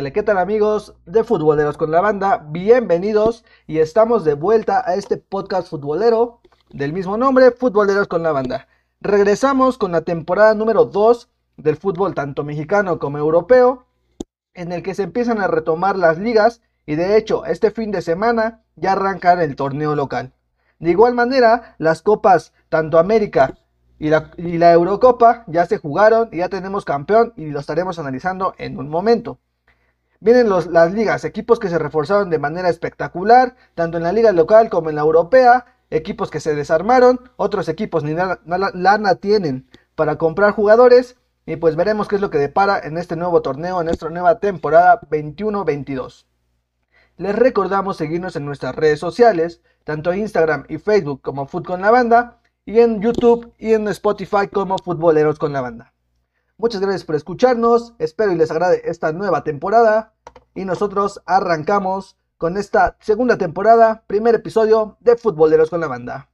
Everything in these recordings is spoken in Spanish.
Sale, ¿qué tal amigos de Futboleros con la Banda? Bienvenidos y estamos de vuelta a este podcast futbolero del mismo nombre, Futboleros con la Banda. Regresamos con la temporada número 2 del fútbol tanto mexicano como europeo, en el que se empiezan a retomar las ligas y de hecho este fin de semana ya arrancan el torneo local. De igual manera, las copas tanto América y la, y la Eurocopa ya se jugaron y ya tenemos campeón y lo estaremos analizando en un momento. Vienen las ligas, equipos que se reforzaron de manera espectacular, tanto en la liga local como en la europea, equipos que se desarmaron, otros equipos ni lana tienen para comprar jugadores y pues veremos qué es lo que depara en este nuevo torneo, en nuestra nueva temporada 21-22. Les recordamos seguirnos en nuestras redes sociales, tanto Instagram y Facebook como Foot con la Banda, y en YouTube y en Spotify como Futboleros con la Banda. Muchas gracias por escucharnos, espero y les agrade esta nueva temporada y nosotros arrancamos con esta segunda temporada, primer episodio de Futboleros con la Banda.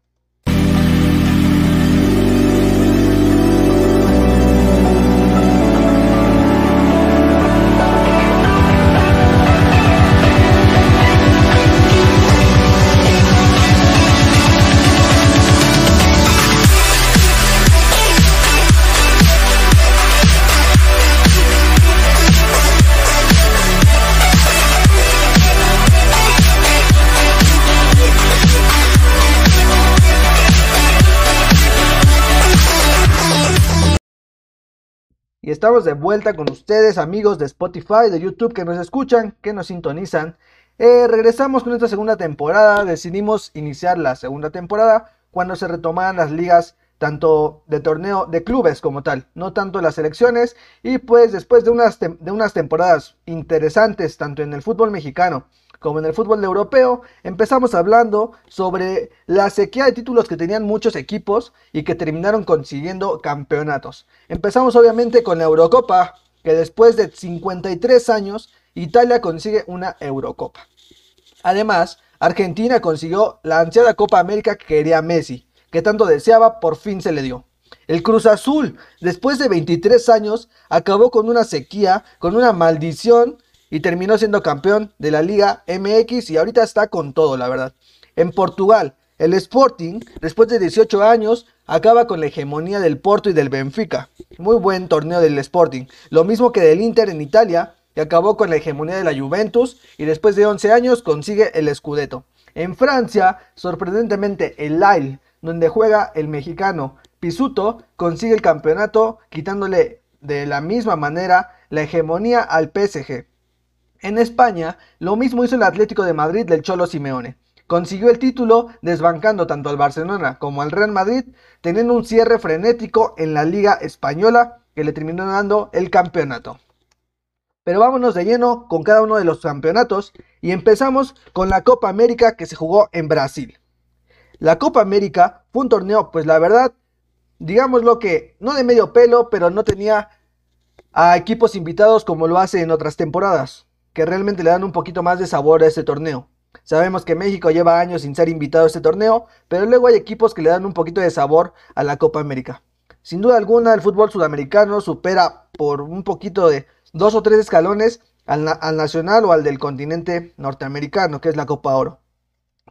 Estamos de vuelta con ustedes, amigos de Spotify, de YouTube, que nos escuchan, que nos sintonizan. Eh, regresamos con esta segunda temporada. Decidimos iniciar la segunda temporada cuando se retomaran las ligas tanto de torneo de clubes como tal, no tanto las selecciones. Y pues después de unas, de unas temporadas interesantes, tanto en el fútbol mexicano como en el fútbol europeo, empezamos hablando sobre la sequía de títulos que tenían muchos equipos y que terminaron consiguiendo campeonatos. Empezamos obviamente con la Eurocopa, que después de 53 años, Italia consigue una Eurocopa. Además, Argentina consiguió la ansiada Copa América que quería Messi, que tanto deseaba, por fin se le dio. El Cruz Azul, después de 23 años, acabó con una sequía, con una maldición y terminó siendo campeón de la Liga MX y ahorita está con todo, la verdad. En Portugal, el Sporting, después de 18 años, acaba con la hegemonía del Porto y del Benfica. Muy buen torneo del Sporting. Lo mismo que del Inter en Italia, que acabó con la hegemonía de la Juventus y después de 11 años consigue el Scudetto. En Francia, sorprendentemente, el Lille, donde juega el mexicano Pisuto, consigue el campeonato quitándole de la misma manera la hegemonía al PSG. En España, lo mismo hizo el Atlético de Madrid del Cholo Simeone. Consiguió el título desbancando tanto al Barcelona como al Real Madrid, teniendo un cierre frenético en la Liga Española que le terminó dando el campeonato. Pero vámonos de lleno con cada uno de los campeonatos y empezamos con la Copa América que se jugó en Brasil. La Copa América fue un torneo, pues la verdad, digámoslo que no de medio pelo, pero no tenía a equipos invitados como lo hace en otras temporadas que realmente le dan un poquito más de sabor a este torneo. Sabemos que México lleva años sin ser invitado a este torneo, pero luego hay equipos que le dan un poquito de sabor a la Copa América. Sin duda alguna, el fútbol sudamericano supera por un poquito de dos o tres escalones al, al nacional o al del continente norteamericano, que es la Copa Oro.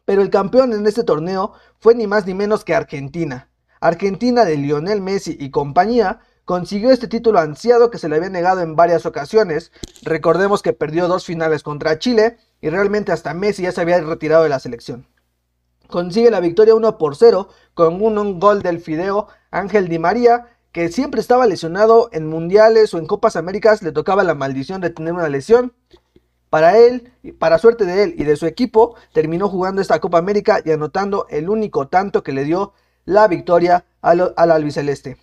Pero el campeón en este torneo fue ni más ni menos que Argentina. Argentina de Lionel Messi y compañía consiguió este título ansiado que se le había negado en varias ocasiones. Recordemos que perdió dos finales contra Chile y realmente hasta Messi ya se había retirado de la selección. Consigue la victoria 1 por 0 con un, gol del Fideo Ángel Di María, que siempre estaba lesionado en mundiales o en Copas Américas, le tocaba la maldición de tener una lesión. Para él, para suerte de él y de su equipo, terminó jugando esta Copa América y anotando el único tanto que le dio la victoria al, al albiceleste.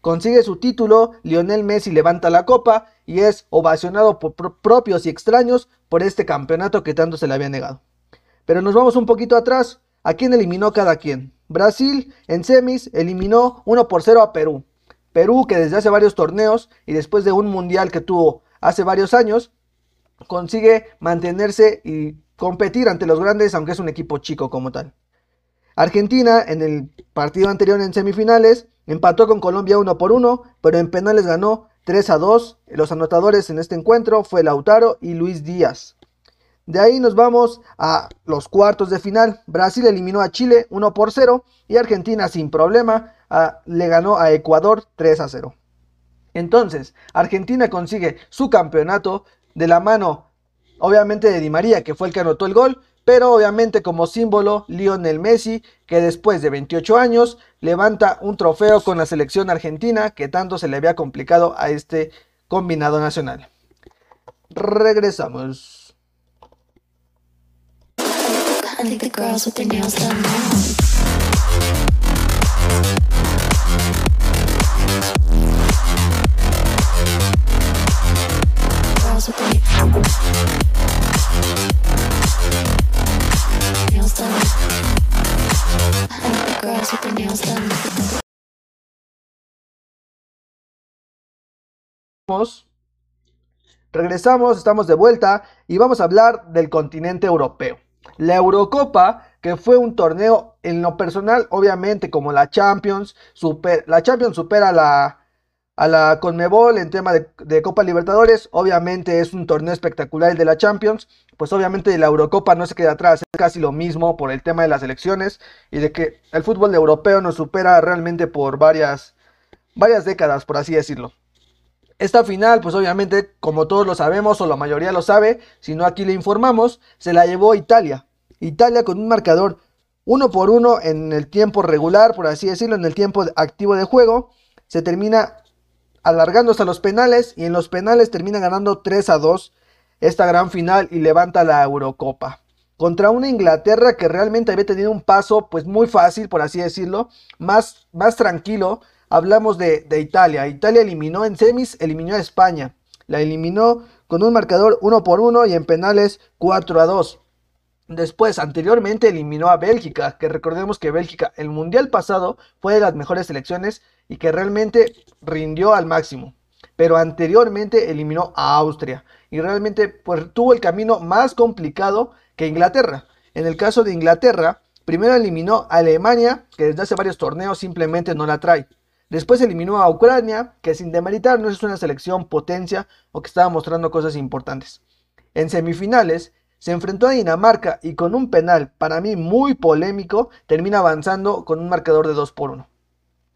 Consigue su título, Lionel Messi levanta la copa y es ovacionado por propios y extraños por este campeonato que tanto se le había negado. Pero nos vamos un poquito atrás. ¿A quién eliminó cada quien? Brasil en semis eliminó 1 por 0 a Perú. Perú que desde hace varios torneos y después de un mundial que tuvo hace varios años, consigue mantenerse y competir ante los grandes, aunque es un equipo chico como tal. Argentina en el partido anterior en semifinales empató con Colombia 1 por 1, pero en penales ganó 3 a 2. Los anotadores en este encuentro fue Lautaro y Luis Díaz. De ahí nos vamos a los cuartos de final. Brasil eliminó a Chile 1 por 0 y Argentina sin problema le ganó a Ecuador 3 a 0. Entonces, Argentina consigue su campeonato de la mano, obviamente, de Di María, que fue el que anotó el gol, pero obviamente como símbolo Lionel Messi, que después de 28 años levanta un trofeo con la selección argentina que tanto se le había complicado a este combinado nacional. Regresamos. Regresamos, estamos de vuelta y vamos a hablar del continente europeo. La Eurocopa, que fue un torneo en lo personal, obviamente como la Champions, super, la Champions supera la, a la Conmebol en tema de, Copa Libertadores, obviamente es un torneo espectacular el de la Champions, pues obviamente la Eurocopa no se queda atrás, es casi lo mismo por el tema de las elecciones y de que el fútbol europeo nos supera realmente por varias, varias décadas, por así decirlo. Esta final, pues obviamente, como todos lo sabemos o la mayoría lo sabe, si no aquí le informamos, se la llevó Italia. Italia con un marcador uno por uno en el tiempo regular, por así decirlo, en el tiempo activo de juego, se termina alargando hasta los penales y en los penales termina ganando 3 a 2 esta gran final y levanta la Eurocopa. Contra una Inglaterra que realmente había tenido un paso pues muy fácil, por así decirlo, más, más tranquilo, hablamos de, Italia. Italia eliminó en semis, eliminó a España. La eliminó con un marcador 1 por 1 y en penales 4 a 2. Después, anteriormente eliminó a Bélgica, que recordemos que Bélgica el mundial pasado fue de las mejores selecciones y que realmente rindió al máximo. Pero anteriormente eliminó a Austria y realmente pues, tuvo el camino más complicado que Inglaterra. En el caso de Inglaterra, primero eliminó a Alemania, que desde hace varios torneos simplemente no la trae. Después eliminó a Ucrania, que sin demeritar no es una selección potencia o que estaba mostrando cosas importantes. En semifinales se enfrentó a Dinamarca y con un penal para mí muy polémico termina avanzando con un marcador de 2 por 1.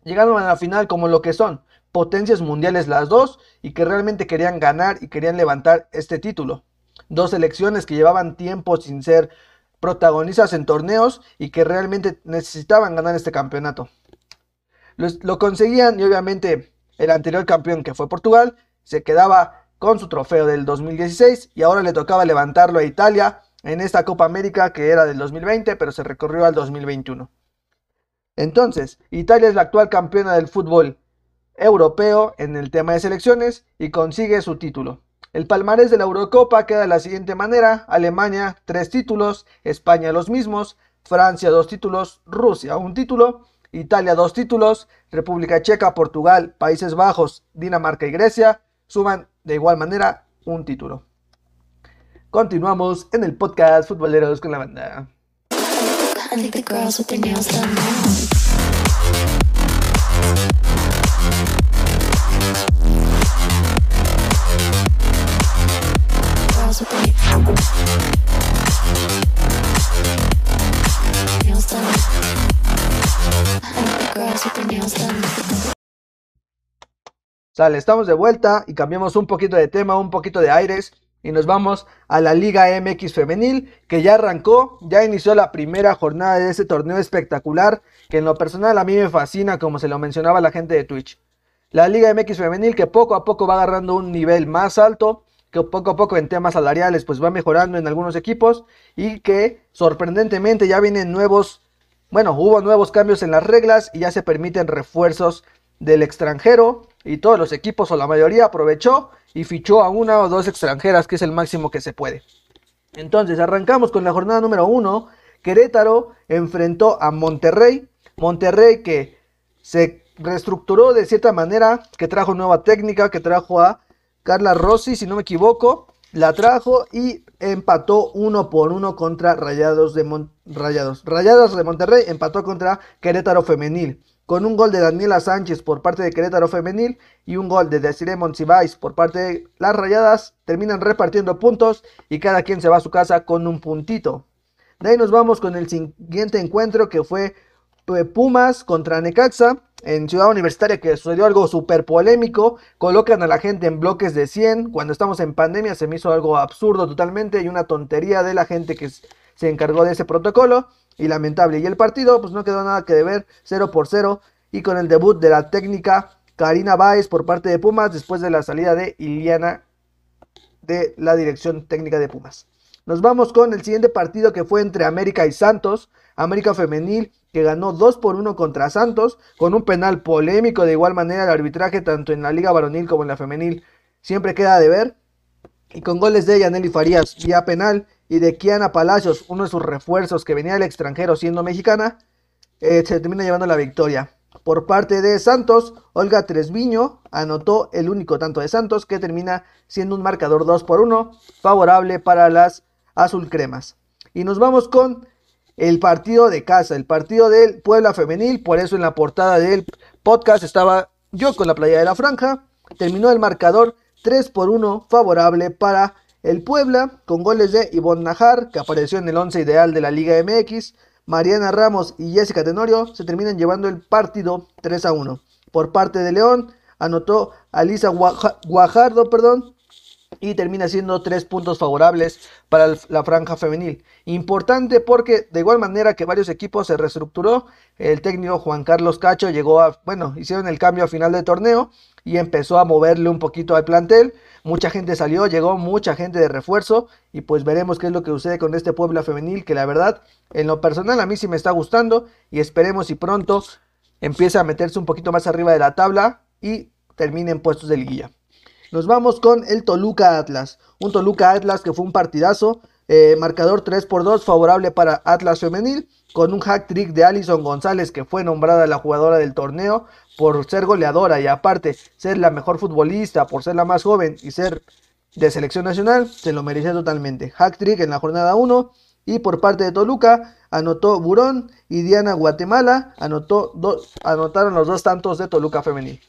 Llegaron a la final como lo que son, potencias mundiales las dos y que realmente querían ganar y querían levantar este título. Dos selecciones que llevaban tiempo sin ser protagonistas en torneos y que realmente necesitaban ganar este campeonato lo conseguían y obviamente el anterior campeón que fue Portugal se quedaba con su trofeo del 2016 y ahora le tocaba levantarlo a Italia en esta Copa América que era del 2020 pero se recorrió al 2021. Entonces, Italia es la actual campeona del fútbol europeo en el tema de selecciones y consigue su título. El palmarés de la Eurocopa queda de la siguiente manera: Alemania tres títulos, España los mismos, Francia dos títulos, Rusia un título, Italia dos títulos, República Checa, Portugal, Países Bajos, Dinamarca y Grecia. Suman de igual manera un título. Continuamos en el podcast Futboleros con la banda. Sale, estamos de vuelta y cambiamos un poquito de tema, un poquito de aires y nos vamos a la Liga MX femenil que ya arrancó, ya inició la primera jornada de ese torneo espectacular que en lo personal a mí me fascina como se lo mencionaba la gente de Twitch. La Liga MX femenil que poco a poco va agarrando un nivel más alto, que poco a poco en temas salariales pues va mejorando en algunos equipos y que sorprendentemente ya vienen nuevos bueno, hubo nuevos cambios en las reglas y ya se permiten refuerzos del extranjero y todos los equipos o la mayoría aprovechó y fichó a una o dos extranjeras, que es el máximo que se puede. Entonces, arrancamos con la jornada número uno. Querétaro enfrentó a Monterrey. Monterrey que se reestructuró de cierta manera, que trajo nueva técnica, que trajo a Carla Rossi, si no me equivoco, la trajo y empató uno por uno contra Rayados de Rayados. Rayados de Monterrey empató contra Querétaro Femenil. Con un gol de Daniela Sánchez por parte de Querétaro Femenil y un gol de Desiree Monsiváis por parte de las Rayadas, terminan repartiendo puntos y cada quien se va a su casa con un puntito. De ahí nos vamos con el siguiente encuentro que fue eh, Pumas contra Necaxa en Ciudad Universitaria que sucedió algo súper polémico. Colocan a la gente en bloques de 100. Cuando estamos en pandemia se me hizo algo absurdo totalmente y una tontería de la gente que se encargó de ese protocolo y lamentable. Y el partido pues no quedó nada que deber, 0 por 0 y con el debut de la técnica Karina Báez por parte de Pumas después de la salida de Iliana de la dirección técnica de Pumas. Nos vamos con el siguiente partido que fue entre América y Santos. América Femenil que ganó 2 por 1 contra Santos con un penal polémico de igual manera el arbitraje tanto en la liga varonil como en la femenil siempre queda de ver y con goles de Yaneli Farías vía penal y de Kiana Palacios, uno de sus refuerzos que venía del extranjero siendo mexicana, eh, se termina llevando la victoria. Por parte de Santos, Olga Tresviño anotó el único tanto de Santos que termina siendo un marcador 2 por 1 favorable para las azul cremas. Y nos vamos con el partido de casa, el partido del Puebla Femenil, por eso en la portada del podcast estaba yo con la playa de la franja. Terminó el marcador 3 por 1 favorable para el Puebla, con goles de Ivonne Najar, que apareció en el 11 ideal de la Liga MX, Mariana Ramos y Jessica Tenorio se terminan llevando el partido 3 a 1. Por parte de León, anotó Alisa Guajardo, perdón, y termina siendo tres puntos favorables para la franja femenil. Importante porque de igual manera que varios equipos se reestructuró, el técnico Juan Carlos Cacho llegó a, bueno, hicieron el cambio a final de torneo y empezó a moverle un poquito al plantel. Mucha gente salió, llegó mucha gente de refuerzo y pues veremos qué es lo que sucede con este Puebla femenil que la verdad en lo personal a mí sí me está gustando y esperemos si pronto empiece a meterse un poquito más arriba de la tabla y termine en puestos de liguilla. Nos vamos con el Toluca Atlas, un Toluca Atlas que fue un partidazo, eh, marcador 3 por 2 favorable para Atlas femenil con un hack trick de Alison González que fue nombrada la jugadora del torneo por ser goleadora y aparte ser la mejor futbolista, por ser la más joven y ser de selección nacional, se lo merecía totalmente. Hack trick en la jornada 1 y por parte de Toluca anotó Burón y Diana Guatemala anotó anotaron los dos tantos de Toluca femenil.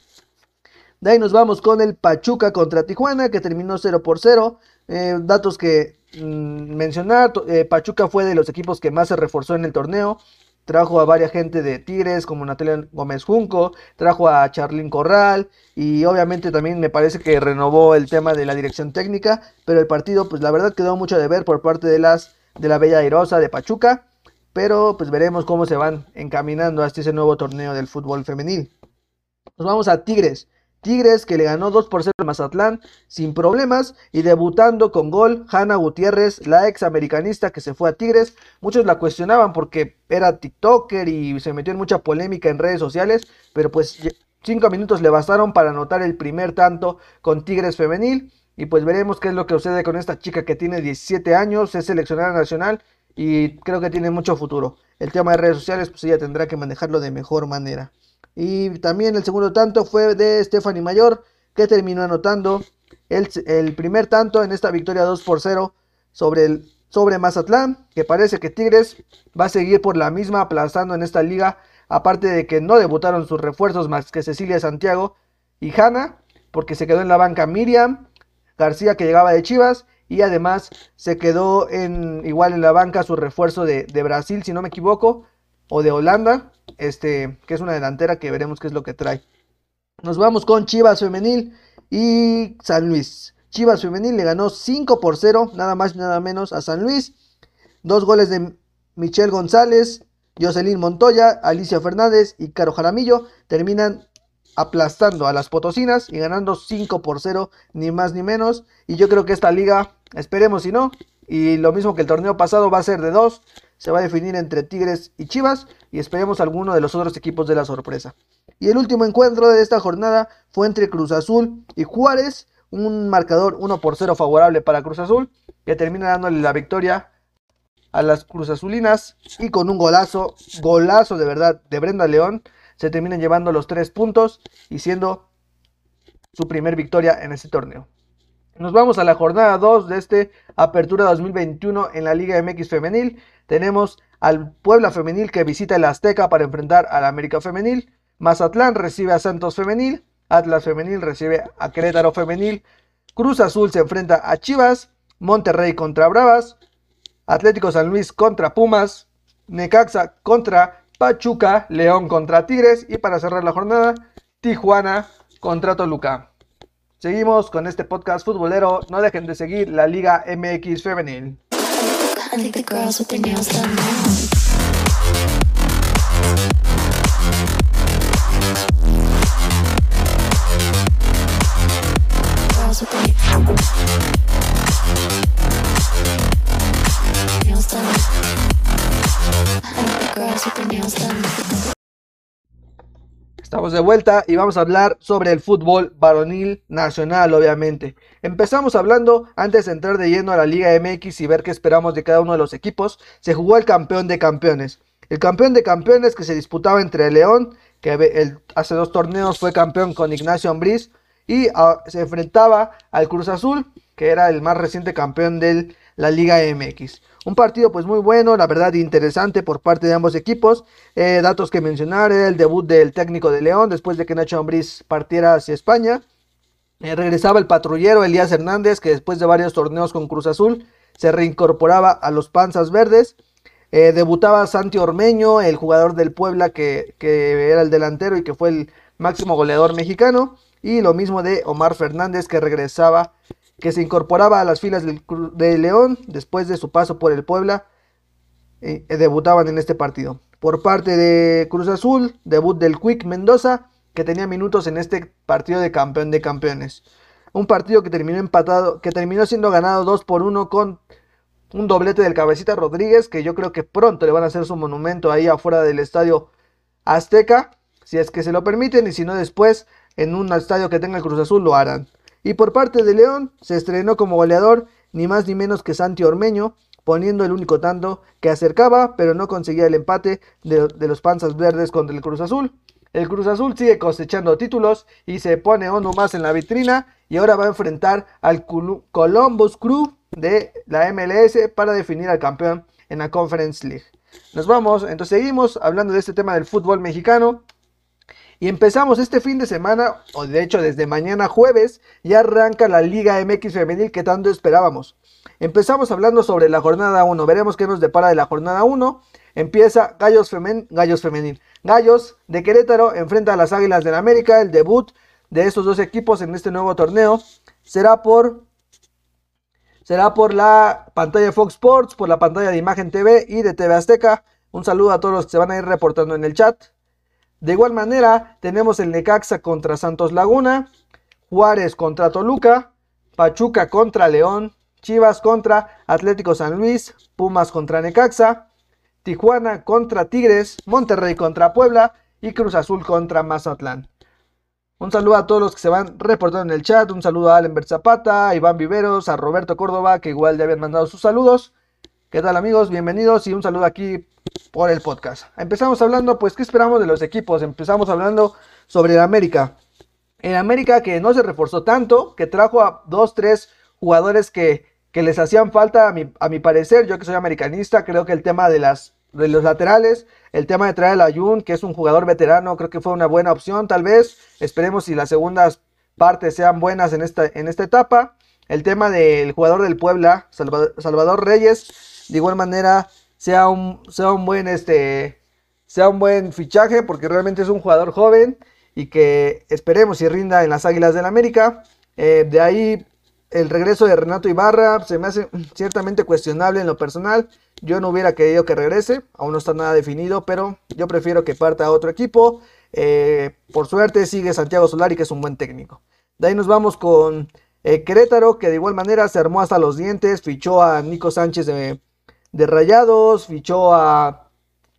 De ahí nos vamos con el Pachuca contra Tijuana que terminó 0 por 0. Eh, datos que Mm, mencionar, eh, Pachuca fue de los equipos que más se reforzó en el torneo. Trajo a varias gente de Tigres como Natalia Gómez Junco, trajo a Charlín Corral y obviamente también me parece que renovó el tema de la dirección técnica, pero el partido pues la verdad quedó mucho de ver por parte de las de la Bella Airosa de Pachuca, pero pues veremos cómo se van encaminando hasta ese nuevo torneo del fútbol femenil. Nos vamos a Tigres. Tigres que le ganó 2 por 0 al Mazatlán sin problemas y debutando con gol Hanna Gutiérrez, la ex americanista que se fue a Tigres. Muchos la cuestionaban porque era TikToker y se metió en mucha polémica en redes sociales, pero pues 5 minutos le bastaron para anotar el primer tanto con Tigres femenil. Y pues veremos qué es lo que sucede con esta chica que tiene 17 años, es seleccionada nacional y creo que tiene mucho futuro. El tema de redes sociales pues ella tendrá que manejarlo de mejor manera. Y también el segundo tanto fue de Stephanie Mayor, que terminó anotando el, primer tanto en esta victoria 2 por 0 sobre, el, sobre Mazatlán, que parece que Tigres va a seguir por la misma aplazando en esta liga, aparte de que no debutaron sus refuerzos más que Cecilia Santiago y Hanna, porque se quedó en la banca Miriam García que llegaba de Chivas y además se quedó en igual en la banca su refuerzo de, de Brasil, si no me equivoco, o de Holanda, este, que es una delantera que veremos qué es lo que trae. Nos vamos con Chivas Femenil y San Luis. Chivas Femenil le ganó 5 por 0, nada más nada menos a San Luis. Dos goles de Michelle González, Jocelyn Montoya, Alicia Fernández y Caro Jaramillo terminan aplastando a las potosinas y ganando 5 por 0, ni más ni menos. Y yo creo que esta liga, esperemos si no, y lo mismo que el torneo pasado va a ser de dos, se va a definir entre Tigres y Chivas y esperemos alguno de los otros equipos de la sorpresa. Y el último encuentro de esta jornada fue entre Cruz Azul y Juárez, un marcador 1 por 0 favorable para Cruz Azul, que termina dándole la victoria a las Cruz Azulinas y con un golazo, golazo de verdad de Brenda León, se terminan llevando los tres puntos y siendo su primer victoria en este torneo. Nos vamos a la jornada 2 de este Apertura 2021 en la Liga MX Femenil. Tenemos al Puebla Femenil que visita el Azteca para enfrentar al América Femenil. Mazatlán recibe a Santos Femenil. Atlas Femenil recibe a Querétaro Femenil. Cruz Azul se enfrenta a Chivas. Monterrey contra Bravas. Atlético San Luis contra Pumas. Necaxa contra Pachuca. León contra Tigres. Y para cerrar la jornada, Tijuana contra Toluca. Seguimos con este podcast futbolero. No dejen de seguir la Liga MX Femenil. Estamos de vuelta y vamos a hablar sobre el fútbol varonil nacional, obviamente. Empezamos hablando, antes de entrar de lleno a la Liga MX y ver qué esperamos de cada uno de los equipos, se jugó el campeón de campeones. El campeón de campeones que se disputaba entre León, que hace dos torneos fue campeón con Ignacio Ambriz, y se enfrentaba al Cruz Azul, que era el más reciente campeón de la Liga MX. Un partido pues muy bueno, la verdad interesante por parte de ambos equipos. Eh, datos que mencionar, el debut del técnico de León después de que Nacho Ambriz partiera hacia España. Eh, regresaba el patrullero Elías Hernández que después de varios torneos con Cruz Azul se reincorporaba a los Panzas Verdes. Eh, debutaba Santi Ormeño, el jugador del Puebla que, que era el delantero y que fue el máximo goleador mexicano. Y lo mismo de Omar Fernández que regresaba que se incorporaba a las filas de León después de su paso por el Puebla, eh, debutaban en este partido. Por parte de Cruz Azul, debut del Quick Mendoza, que tenía minutos en este partido de campeón de campeones. Un partido que terminó empatado, que terminó siendo ganado 2 por 1 con un doblete del Cabecita Rodríguez, que yo creo que pronto le van a hacer su monumento ahí afuera del estadio Azteca, si es que se lo permiten, y si no después en un estadio que tenga el Cruz Azul lo harán. Y por parte de León se estrenó como goleador ni más ni menos que Santi Ormeño, poniendo el único tanto que acercaba, pero no conseguía el empate de, los Panzas Verdes contra el Cruz Azul. El Cruz Azul sigue cosechando títulos y se pone uno más en la vitrina y ahora va a enfrentar al Columbus Crew de la MLS para definir al campeón en la Conference League. Nos vamos, entonces seguimos hablando de este tema del fútbol mexicano. Y empezamos este fin de semana, o de hecho desde mañana jueves, ya arranca la Liga MX femenil que tanto esperábamos. Empezamos hablando sobre la jornada 1, veremos qué nos depara de la jornada 1. Empieza Gallos, Gallos Femenil. Gallos de Querétaro enfrenta a las Águilas del América. El debut de estos dos equipos en este nuevo torneo será por será por la pantalla de Fox Sports, por la pantalla de Imagen TV y de TV Azteca. Un saludo a todos los que se van a ir reportando en el chat. De igual manera, tenemos el Necaxa contra Santos Laguna, Juárez contra Toluca, Pachuca contra León, Chivas contra Atlético San Luis, Pumas contra Necaxa, Tijuana contra Tigres, Monterrey contra Puebla y Cruz Azul contra Mazatlán. Un saludo a todos los que se van reportando en el chat. Un saludo a Allen Zapata, a Iván Viveros, a Roberto Córdoba, que igual ya habían mandado sus saludos. ¿Qué tal amigos? Bienvenidos y un saludo aquí por el podcast. Empezamos hablando, pues, ¿qué esperamos de los equipos? Empezamos hablando sobre el América. En América que no se reforzó tanto, que trajo a dos, tres jugadores que, que les hacían falta, a mi, a mi, parecer, yo que soy americanista, creo que el tema de, las, de los laterales, el tema de traer a Ayun, que es un jugador veterano, creo que fue una buena opción, tal vez. Esperemos si las segundas partes sean buenas en esta, en esta etapa. El tema del jugador del Puebla, Salvador Reyes, de igual manera sea un, sea un buen este sea un buen fichaje porque realmente es un jugador joven y que esperemos y rinda en las Águilas del América. Eh, de ahí el regreso de Renato Ibarra se me hace ciertamente cuestionable en lo personal. Yo no hubiera querido que regrese, aún no está nada definido, pero yo prefiero que parta a otro equipo. Eh, por suerte sigue Santiago Solari, que es un buen técnico. De ahí nos vamos con eh, Querétaro, que de igual manera se armó hasta los dientes, fichó a Nico Sánchez de de Rayados, fichó a...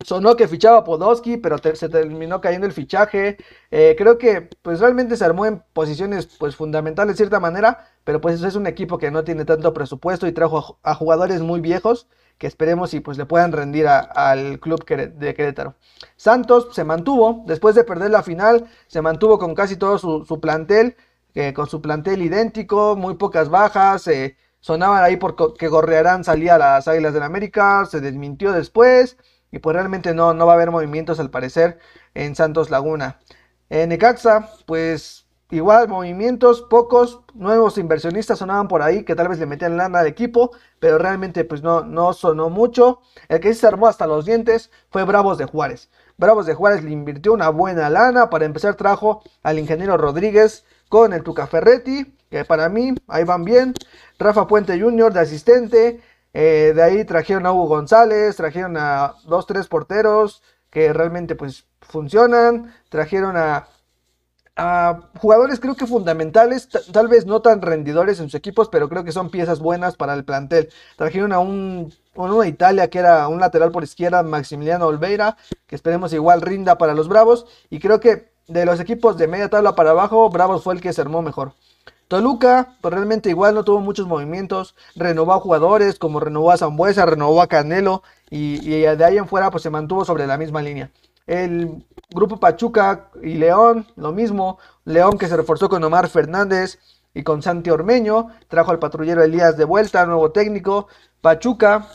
Sonó que fichaba a Podolski, pero se terminó cayendo el fichaje. Eh, creo que pues realmente se armó en posiciones pues fundamentales de cierta manera, pero pues es un equipo que no tiene tanto presupuesto y trajo a, jugadores muy viejos que esperemos y pues le puedan rendir al club de Querétaro. Santos se mantuvo, después de perder la final, se mantuvo con casi todo su, plantel, eh, con su plantel idéntico, muy pocas bajas, eh, Sonaban ahí porque Gorrearán salía a las Águilas del América, se desmintió después. y pues realmente no, no va a haber movimientos al parecer en Santos Laguna. En Necaxa, pues igual movimientos, pocos, nuevos inversionistas sonaban por ahí que tal vez le metían lana al equipo, pero realmente pues no, no sonó mucho. El que se armó hasta los dientes fue Bravos de Juárez. Bravos de Juárez le invirtió una buena lana, para empezar trajo al ingeniero Rodríguez con el Tuca Ferretti, que para mí ahí van bien. Rafa Puente Jr. de asistente, eh, de ahí trajeron a Hugo González, trajeron a dos, tres porteros que realmente pues funcionan, trajeron a, jugadores creo que fundamentales, tal vez no tan rendidores en sus equipos, pero creo que son piezas buenas para el plantel. Trajeron a un, de Italia que era un lateral por izquierda, Maximiliano Olveira, que esperemos igual rinda para los Bravos, y creo que de los equipos de media tabla para abajo, Bravos fue el que se armó mejor. Toluca, pues realmente igual no tuvo muchos movimientos, renovó a jugadores como renovó a Zambuesa, renovó a Canelo y, de ahí en fuera pues se mantuvo sobre la misma línea. El grupo Pachuca y León, lo mismo, León que se reforzó con Omar Fernández y con Santi Ormeño, trajo al patrullero Elías de vuelta, nuevo técnico, Pachuca,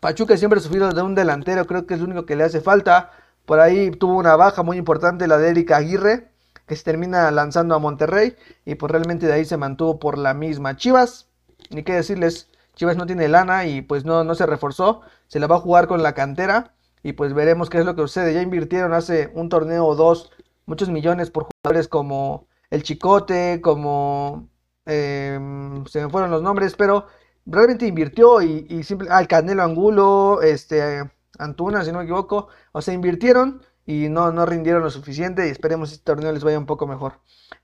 Pachuca siempre ha sufrido de un delantero, creo que es lo único que le hace falta, por ahí tuvo una baja muy importante la de Erika Aguirre, que se termina lanzando a Monterrey y pues realmente de ahí se mantuvo por la misma. Chivas, ni qué decirles, Chivas no tiene lana y pues no, no se reforzó, se la va a jugar con la cantera y pues veremos qué es lo que sucede. Ya invirtieron hace un torneo o dos muchos millones por jugadores como el Chicote, como em, se me fueron los nombres, pero realmente invirtió y, y simple, al Canelo Angulo, este Antuna, si no me equivoco, o sea, invirtieron y no, no rindieron lo suficiente y esperemos que este torneo les vaya un poco mejor.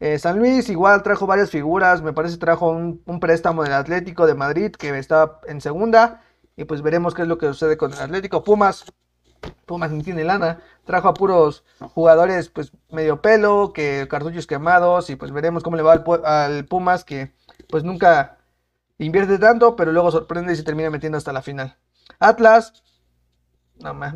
Eh, San Luis igual trajo varias figuras, me parece trajo un, préstamo del Atlético de Madrid que está en segunda y pues veremos qué es lo que sucede con el Atlético. Pumas, Pumas ni tiene lana, trajo a puros jugadores pues medio pelo, que cartuchos quemados y pues veremos cómo le va al, Pumas que pues nunca invierte tanto, pero luego sorprende y se termina metiendo hasta la final. Atlas, no más,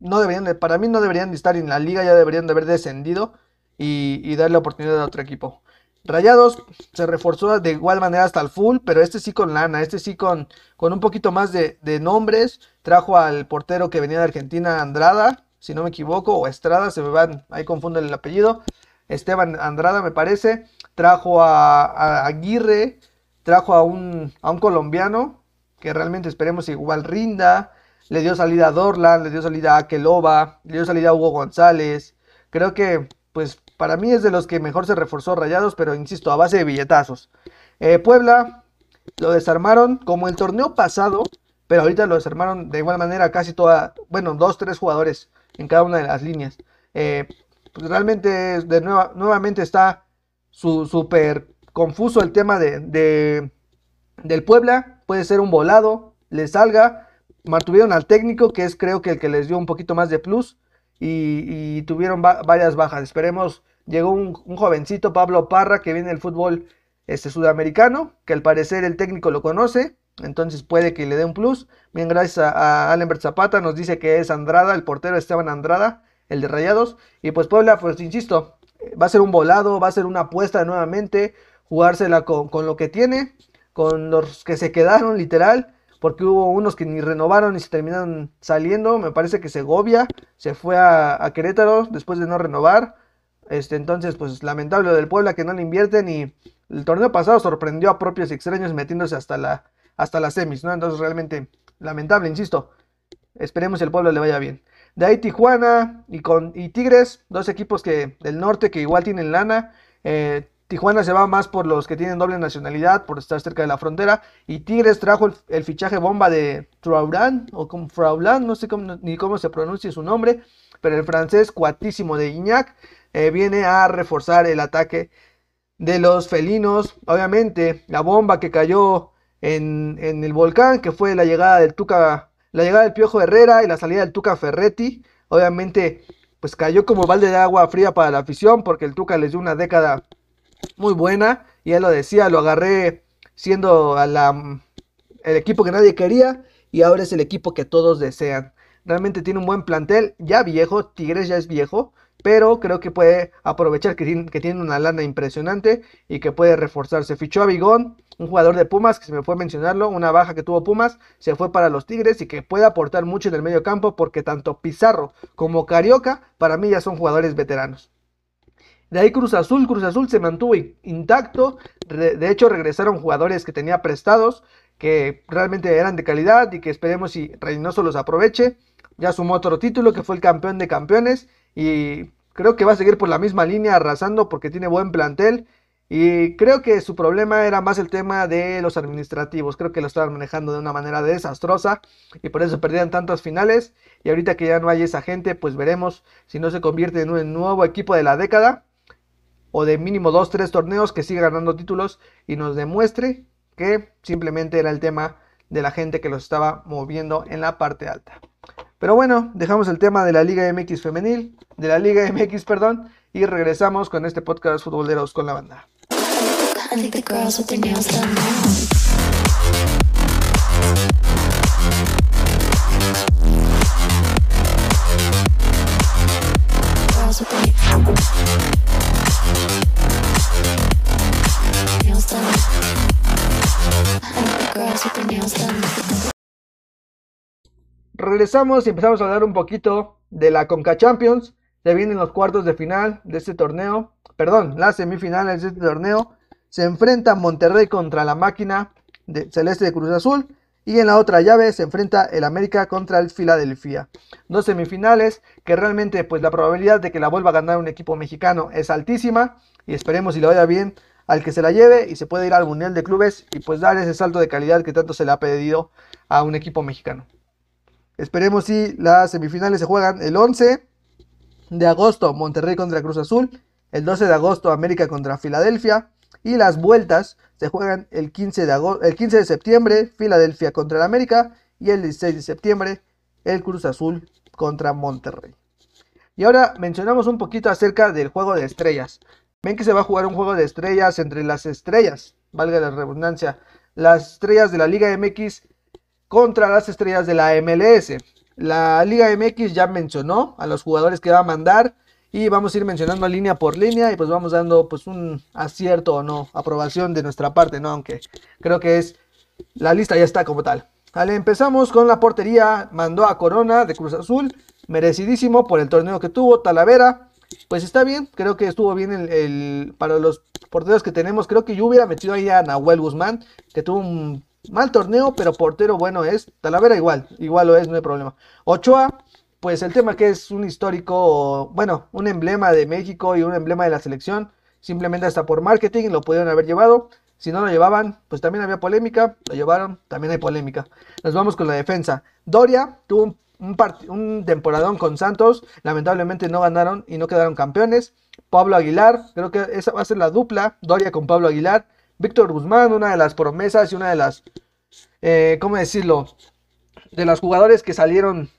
no deberían de, para mí no deberían de estar en la liga, ya deberían de haber descendido y, darle oportunidad a otro equipo. Rayados se reforzó de igual manera hasta el full, pero este sí con lana, este sí con, con un poquito más de, nombres. Trajo al portero que venía de Argentina, Andrada, si no me equivoco, o Estrada, se me van, ahí confunden el apellido. Esteban Andrada, me parece. Trajo a, Aguirre, trajo a un, a un colombiano, que realmente esperemos igual rinda le dio salida a Dorlan, le dio salida a Akeloba, le dio salida a Hugo González. Creo que, pues, para mí es de los que mejor se reforzó Rayados, pero insisto, a base de billetazos. Eh, Puebla lo desarmaron como el torneo pasado, pero ahorita lo desarmaron de igual manera casi toda, bueno, dos, tres jugadores en cada una de las líneas. Eh, pues realmente de nueva, nuevamente está súper confuso el tema de, de, del Puebla. Puede ser un volado, le salga, mantuvieron al técnico, que es creo que el que les dio un poquito más de plus, y, tuvieron varias bajas. Esperemos, llegó un, jovencito, Pablo Parra, que viene del fútbol este, sudamericano, que al parecer el técnico lo conoce, entonces puede que le dé un plus. Bien, gracias a, a Zapata, nos dice que es Andrada, el portero Esteban Andrada, el de Rayados, y pues Puebla, pues insisto, va a ser un volado, va a ser una apuesta nuevamente, jugársela con, con lo que tiene, con los que se quedaron literal porque hubo unos que ni renovaron y se terminaron saliendo. Me parece que Segovia se fue a, Querétaro después de no renovar. Este, entonces, pues lamentable del Puebla que no le invierten y el torneo pasado sorprendió a propios extraños metiéndose hasta la hasta las semis, ¿no? Entonces realmente lamentable, insisto. Esperemos el pueblo le vaya bien. De ahí Tijuana y, con, y Tigres, dos equipos que, del norte que igual tienen lana. Eh, Tijuana se va más por los que tienen doble nacionalidad, por estar cerca de la frontera. Y Tigres trajo el, fichaje bomba de Trauran, o como Fraulan, no sé ni cómo se pronuncia su nombre. Pero el francés cuatísimo de Iñac eh, viene a reforzar el ataque de los felinos. Obviamente, la bomba que cayó en, en, el volcán, que fue la llegada del Tuca, la llegada del Piojo Herrera y la salida del Tuca Ferretti. Obviamente, pues cayó como balde de agua fría para la afición, porque el Tuca les dio una década muy buena. Y él lo decía, lo agarré siendo el equipo que nadie quería y ahora es el equipo que todos desean. Realmente tiene un buen plantel, ya viejo, Tigres ya es viejo, pero creo que puede aprovechar que tiene, una lana impresionante y que puede reforzarse. Fichó a Bigón, un jugador de Pumas, que se me fue mencionarlo, una baja que tuvo Pumas, se fue para los Tigres y que puede aportar mucho en el medio campo porque tanto Pizarro como Carioca para mí ya son jugadores veteranos. De ahí Cruz Azul, Cruz Azul se mantuvo intacto, de hecho regresaron jugadores que tenía prestados, que realmente eran de calidad y que esperemos si Reynoso los aproveche. Ya sumó otro título que fue el campeón de campeones y creo que va a seguir por la misma línea arrasando porque tiene buen plantel y creo que su problema era más el tema de los administrativos. Creo que lo estaban manejando de una manera desastrosa y por eso perdían tantas finales. Y ahorita que ya no hay esa gente, pues veremos si no se convierte en un nuevo equipo de la década o de mínimo 2-3 torneos que siga ganando títulos y nos demuestre que simplemente era el tema de la gente que los estaba moviendo en la parte alta. Pero bueno, dejamos el tema de la Liga MX femenil, de la Liga MX, perdón, y regresamos con este podcast futboleros con la banda. Regresamos y empezamos a hablar un poquito de la Conca Champions. Se vienen los cuartos de final de este torneo. Perdón, las semifinales de este torneo. Se enfrenta Monterrey contra la máquina de Celeste de Cruz Azul. Y en la otra llave se enfrenta el América contra el Filadelfia. Dos semifinales que realmente pues la probabilidad de que la vuelva a ganar un equipo mexicano es altísima. Y esperemos si le vaya bien al que se la lleve y se puede ir al Mundial de Clubes y pues dar ese salto de calidad que tanto se le ha pedido a un equipo mexicano. Esperemos si las semifinales se juegan el 11 de agosto Monterrey contra Cruz Azul, el 12 de agosto América contra Filadelfia y las vueltas se juegan el 15 de, el 15 de septiembre Filadelfia contra el América y el 16 de septiembre el Cruz Azul contra Monterrey. Y ahora mencionamos un poquito acerca del juego de estrellas. Ven que se va a jugar un juego de estrellas entre las estrellas, valga la redundancia, las estrellas de la Liga MX contra las estrellas de la MLS. La Liga MX ya mencionó a los jugadores que va a mandar y vamos a ir mencionando línea por línea y pues vamos dando pues un acierto o no, aprobación de nuestra parte, ¿no? Aunque creo que es la lista ya está como tal. Vale, empezamos con la portería, mandó a Corona de Cruz Azul, merecidísimo por el torneo que tuvo, Talavera, pues está bien, creo que estuvo bien el, para los porteros que tenemos, creo que yo hubiera metido ahí a Nahuel Guzmán, que tuvo un Mal torneo, pero portero bueno es. Talavera igual, igual lo es, no hay problema. Ochoa, pues el tema que es un histórico, bueno, un emblema de México y un emblema de la selección. Simplemente hasta por marketing lo pudieron haber llevado. Si no lo llevaban, pues también había polémica. Lo llevaron, también hay polémica. Nos vamos con la defensa. Doria tuvo un, un, temporadón con Santos. Lamentablemente no ganaron y no quedaron campeones. Pablo Aguilar, creo que esa va a ser la dupla. Doria con Pablo Aguilar. Víctor Guzmán, una de las promesas y una de las, eh, ¿cómo decirlo? De los jugadores que salieron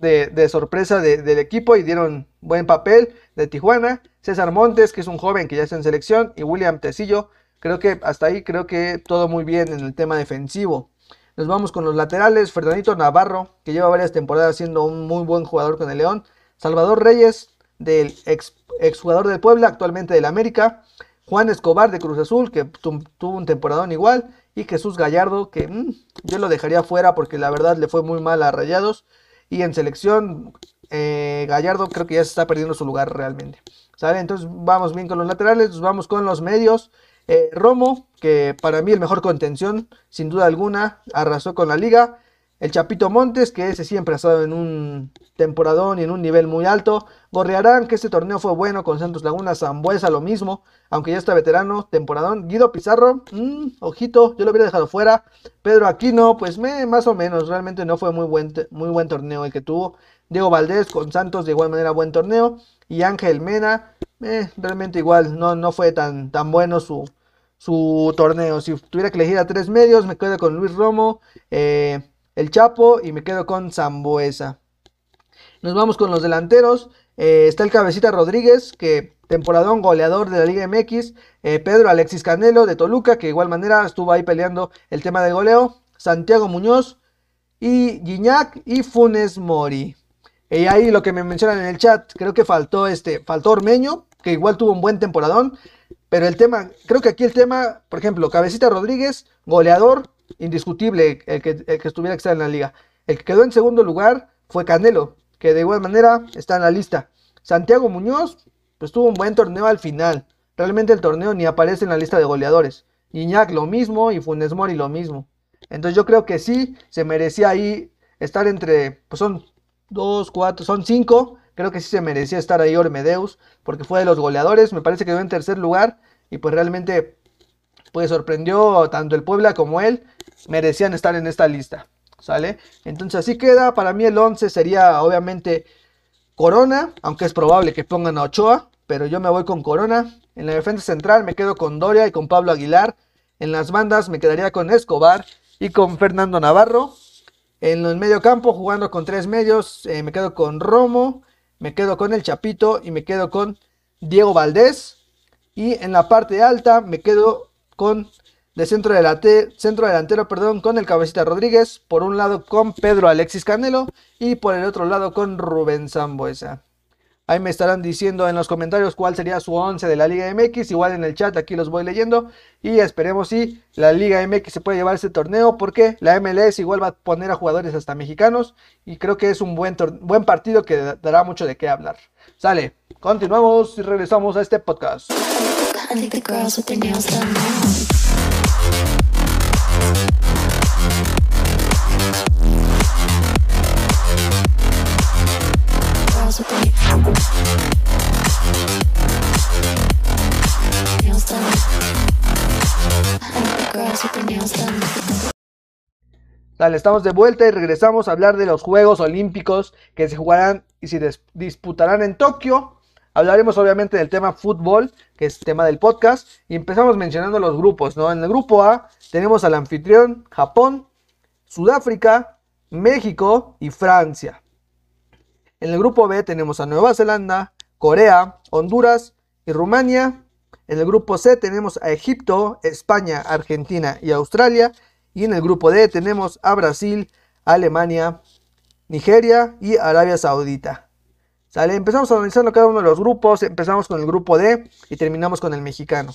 de, sorpresa del equipo y dieron buen papel de Tijuana. César Montes, que es un joven que ya está en selección, y William Tecillo. Creo que hasta ahí creo que todo muy bien en el tema defensivo. Nos vamos con los laterales. Fernandito Navarro, que lleva varias temporadas siendo un muy buen jugador con el León. Salvador Reyes, del ex, exjugador del Puebla, actualmente del América. Juan Escobar de Cruz Azul, que tuvo un temporadón igual, y Jesús Gallardo, que mm, yo lo dejaría fuera porque la verdad le fue muy mal a Rayados. Y en selección, eh, Gallardo creo que ya se está perdiendo su lugar realmente. ¿Sale? Entonces vamos bien con los laterales, vamos con los medios. Eh, Romo, que para mí el mejor contención, sin duda alguna, arrasó con la liga. El Chapito Montes, que ese siempre ha estado en un temporadón y en un nivel muy alto. Gorriarán, que este torneo fue bueno con Santos Laguna. Zambuesa, lo mismo, aunque ya está veterano, temporadón. Guido Pizarro, mmm, ojito, yo lo hubiera dejado fuera. Pedro Aquino, pues más o menos, realmente no fue muy buen, muy buen torneo el que tuvo. Diego Valdés con Santos, de igual manera, buen torneo. Y Ángel Mena, eh, realmente igual, no, no fue tan, tan bueno su, su torneo. Si tuviera que elegir a tres medios, me quedo con Luis Romo. Eh, el Chapo y me quedo con Zambuesa. Nos vamos con los delanteros. Eh, está el Cabecita Rodríguez, que temporadón goleador de la Liga MX. Eh, Pedro Alexis Canelo de Toluca, que de igual manera estuvo ahí peleando el tema del goleo. Santiago Muñoz y Guiñac y Funes Mori. Y ahí lo que me mencionan en el chat, creo que faltó este, faltó Ormeño, que igual tuvo un buen temporadón. Pero el tema, creo que aquí el tema, por ejemplo, Cabecita Rodríguez, goleador, indiscutible, el que, el que estuviera en la liga. El que quedó en segundo lugar fue Canelo, que de igual manera está en la lista. Santiago Muñoz, pues tuvo un buen torneo al final. Realmente el torneo ni aparece en la lista de goleadores. Iñak lo mismo y Funes Mori lo mismo. Entonces yo creo que sí se merecía ahí estar entre, pues son dos, cuatro, son cinco. Creo que sí se merecía estar ahí Ormedeus porque fue de los goleadores. Me parece que quedó en tercer lugar y pues realmente pues sorprendió tanto el Puebla como él. Merecían estar en esta lista. ¿Sale? Entonces así queda. Para mí el 11 sería obviamente Corona, aunque es probable que pongan a Ochoa, pero yo me voy con Corona. En la defensa central me quedo con Doria y con Pablo Aguilar. En las bandas me quedaría con Escobar y con Fernando Navarro. En el medio campo, jugando con tres medios, eh, me quedo con Romo, me quedo con el Chapito y me quedo con Diego Valdés. Y en la parte alta me quedo con de centro, delante, centro delantero perdón, con el Cabecita Rodríguez, por un lado con Pedro Alexis Canelo y por el otro lado con Rubén Zambuesa. Ahí me estarán diciendo en los comentarios cuál sería su 11 de la Liga MX. Igual en el chat aquí los voy leyendo. Y esperemos si la Liga MX se puede llevar este torneo. Porque la MLS igual va a poner a jugadores hasta mexicanos. Y creo que es un buen, buen partido que dará mucho de qué hablar. Sale, continuamos y regresamos a este podcast. Dale, estamos de vuelta y regresamos a hablar de los Juegos Olímpicos que se jugarán y se disputarán en Tokio. Hablaremos obviamente del tema fútbol, que es tema del podcast, y empezamos mencionando los grupos, ¿no? En el grupo A tenemos al anfitrión Japón, Sudáfrica, México y Francia. En el grupo B tenemos a Nueva Zelanda, Corea, Honduras y Rumania. En el grupo C tenemos a Egipto, España, Argentina y Australia. Y en el grupo D tenemos a Brasil, Alemania, Nigeria y Arabia Saudita. ¿Sale? Empezamos analizando cada uno de los grupos. Empezamos con el grupo D y terminamos con el mexicano.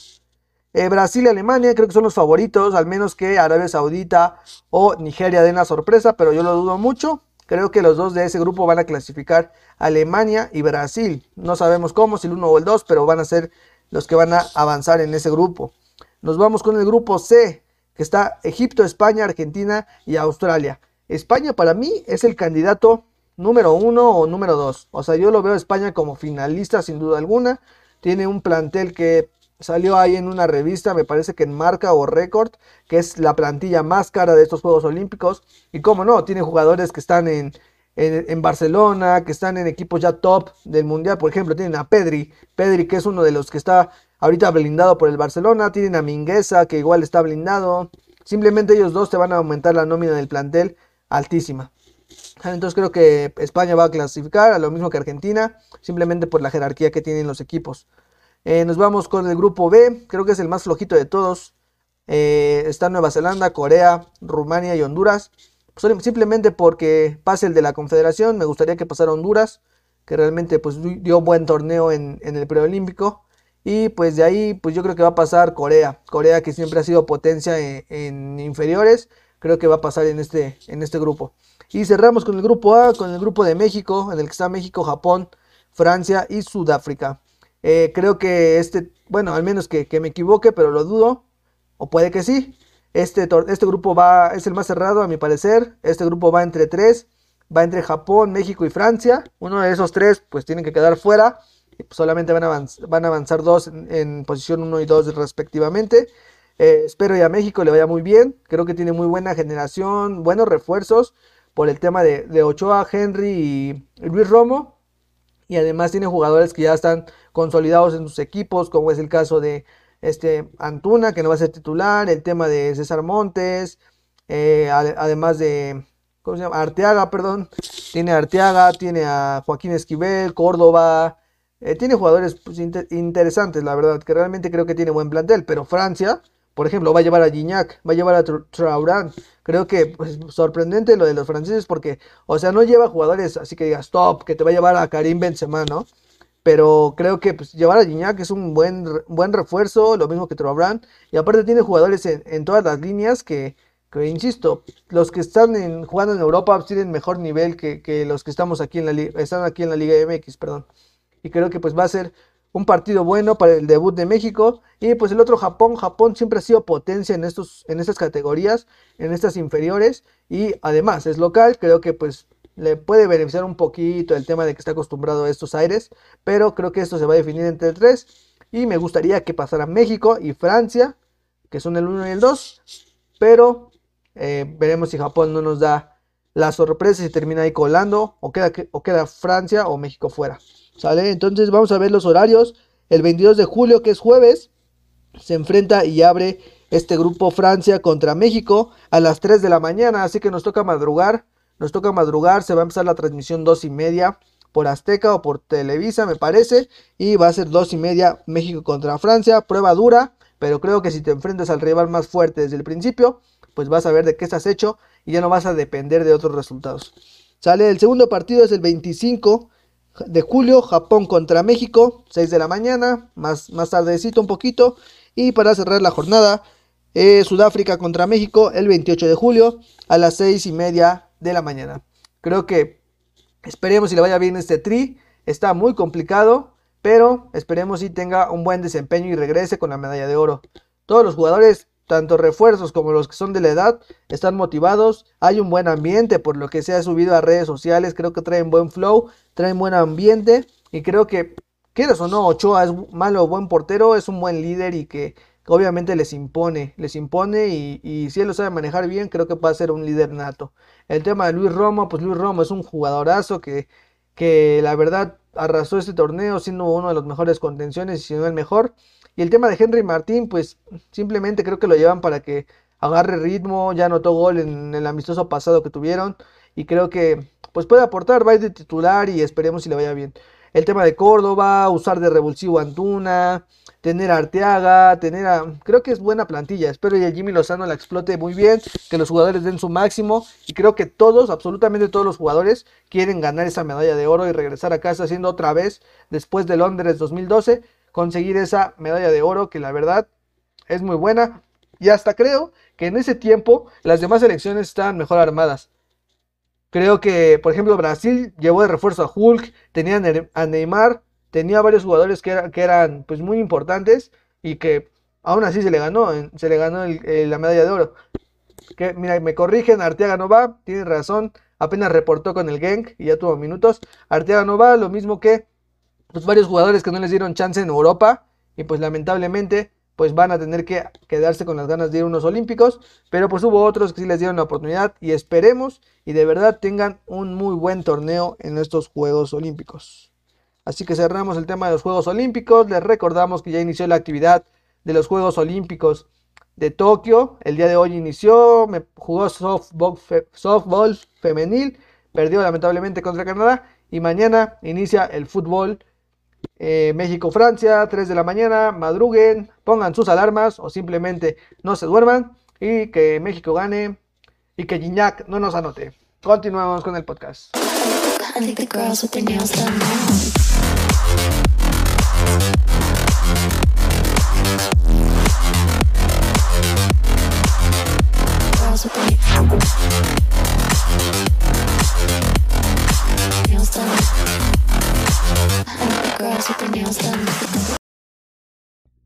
Eh, Brasil y Alemania creo que son los favoritos, al menos que Arabia Saudita o Nigeria den la sorpresa, pero yo lo dudo mucho. Creo que los dos de ese grupo van a clasificar Alemania y Brasil. No sabemos cómo, si el uno o el dos, pero van a ser los que van a avanzar en ese grupo. Nos vamos con el grupo C, que está Egipto, España, Argentina y Australia. España para mí es el candidato número uno o número dos. O sea, yo lo veo a España como finalista sin duda alguna. Tiene un plantel que salió ahí en una revista, me parece que en Marca o Record, que es la plantilla más cara de estos Juegos Olímpicos. Y como no, tiene jugadores que están en, en, Barcelona, que están en equipos ya top del Mundial. Por ejemplo, tienen a Pedri, Pedri que es uno de los que está ahorita blindado por el Barcelona. Tienen a Mingueza, que igual está blindado. Simplemente ellos dos te van a aumentar la nómina del plantel altísima. Entonces creo que España va a clasificar a lo mismo que Argentina, simplemente por la jerarquía que tienen los equipos. Eh, nos vamos con el grupo B, creo que es el más flojito de todos. Eh, está Nueva Zelanda, Corea, Rumania y Honduras. Simplemente porque pase el de la Confederación, me gustaría que pasara Honduras, que realmente pues dio buen torneo en, en el preolímpico. Y pues de ahí, pues yo creo que va a pasar Corea. Corea que siempre ha sido potencia en, inferiores. Creo que va a pasar en este, en este grupo. Y cerramos con el grupo A, con el grupo de México, en el que está México, Japón, Francia y Sudáfrica. Eh, creo que este, bueno, al menos que, me equivoque, pero lo dudo. O puede que sí. Este, este grupo va, es el más cerrado a mi parecer. Este grupo va entre tres. Va entre Japón, México y Francia. Uno de esos tres pues tienen que quedar fuera solamente van a, avanzar, van a avanzar dos en, posición 1 y 2 respectivamente. Eh, espero ya a México le vaya muy bien. Creo que tiene muy buena generación, buenos refuerzos por el tema de, Ochoa, Henry y Luis Romo. Y además tiene jugadores que ya están consolidados en sus equipos, como es el caso de este Antuna, que no va a ser titular, el tema de César Montes, eh, además de ¿cómo se llama? Arteaga, perdón. Tiene a Arteaga, tiene a Joaquín Esquivel, Córdoba, eh, tiene jugadores pues, interesantes, la verdad, que realmente creo que tiene buen plantel, pero Francia, por ejemplo, va a llevar a Gignac, va a llevar a Traorán. Creo que pues, sorprendente lo de los franceses porque, o sea, no lleva jugadores así que digas top, que te va a llevar a Karim Benzema, ¿no? Pero creo que pues, llevar a Gignac es un buen, buen refuerzo, lo mismo que Traorán. Y aparte tiene jugadores en, todas las líneas que, que, insisto, los que están jugando en Europa tienen mejor nivel que, que los que estamos aquí en la, están aquí en la Liga MX, perdón. Y creo que pues va a ser un partido bueno para el debut de México. Y pues el otro Japón, Japón siempre ha sido potencia en, estos, en estas categorías, en estas inferiores. Y además es local, creo que pues le puede beneficiar un poquito el tema de que está acostumbrado a estos aires. Pero creo que esto se va a definir entre 3. Y me gustaría que pasara México y Francia, que son el 1 y el 2. Pero eh, veremos si Japón no nos da la sorpresa y termina ahí colando. O queda, o queda Francia o México fuera. ¿Sale? Entonces vamos a ver los horarios. El 22 de julio, que es jueves, se enfrenta y abre este grupo Francia contra México a las 3 de la mañana. Así que nos toca madrugar. Nos toca madrugar. Se va a empezar la transmisión 2 y media por Azteca o por Televisa, me parece. Y va a ser 2 y media México contra Francia. Prueba dura. Pero creo que si te enfrentas al rival más fuerte desde el principio, pues vas a ver de qué estás hecho y ya no vas a depender de otros resultados. Sale el segundo partido, es el 25 de julio, Japón contra México, 6 de la mañana, más, más tardecito un poquito. Y para cerrar la jornada, eh, Sudáfrica contra México, el 28 de julio, a las 6 y media de la mañana. Creo que esperemos si le vaya bien este tri. Está muy complicado, pero esperemos si tenga un buen desempeño y regrese con la medalla de oro. Todos los jugadores tanto refuerzos como los que son de la edad están motivados, hay un buen ambiente por lo que se ha subido a redes sociales, creo que traen buen flow, traen buen ambiente y creo que, quieras o no, Ochoa es malo o buen portero, es un buen líder y que obviamente les impone, les impone y, si él lo sabe manejar bien, creo que puede ser un líder nato. El tema de Luis Romo, pues Luis Romo es un jugadorazo que, que la verdad arrasó este torneo siendo uno de los mejores contenciones y si no el mejor. Y el tema de Henry Martín, pues simplemente creo que lo llevan para que agarre ritmo, ya anotó gol en el amistoso pasado que tuvieron y creo que pues puede aportar, va a ir de titular y esperemos si le vaya bien. El tema de Córdoba, usar de revulsivo Antuna, tener a Arteaga, tener a... Creo que es buena plantilla, espero que Jimmy Lozano la explote muy bien, que los jugadores den su máximo y creo que todos, absolutamente todos los jugadores quieren ganar esa medalla de oro y regresar a casa haciendo otra vez después de Londres 2012 conseguir esa medalla de oro que la verdad es muy buena. Y hasta creo que en ese tiempo las demás selecciones estaban mejor armadas. Creo que, por ejemplo, Brasil llevó de refuerzo a Hulk, tenía a Neymar, tenía varios jugadores que, eran pues muy importantes y que aún así se le ganó, se le ganó la medalla de oro. Que, mira, me corrigen, Arteaga no va, tiene razón, apenas reportó con el Genk y ya tuvo minutos. Arteaga no va, lo mismo que pues varios jugadores que no les dieron chance en Europa y pues lamentablemente pues van a tener que quedarse con las ganas de ir a unos olímpicos, pero pues hubo otros que sí les dieron la oportunidad y esperemos y de verdad tengan un muy buen torneo en estos Juegos Olímpicos. Así que cerramos el tema de los Juegos Olímpicos, les recordamos que ya inició la actividad de los Juegos Olímpicos de Tokio, el día de hoy inició, me jugó softball, softball femenil, perdió lamentablemente contra Canadá y mañana inicia el fútbol eh, México-Francia, 3 de la mañana, madruguen, pongan sus alarmas o simplemente no se duerman y que México gane y que Gignac no nos anote. Continuamos con el podcast.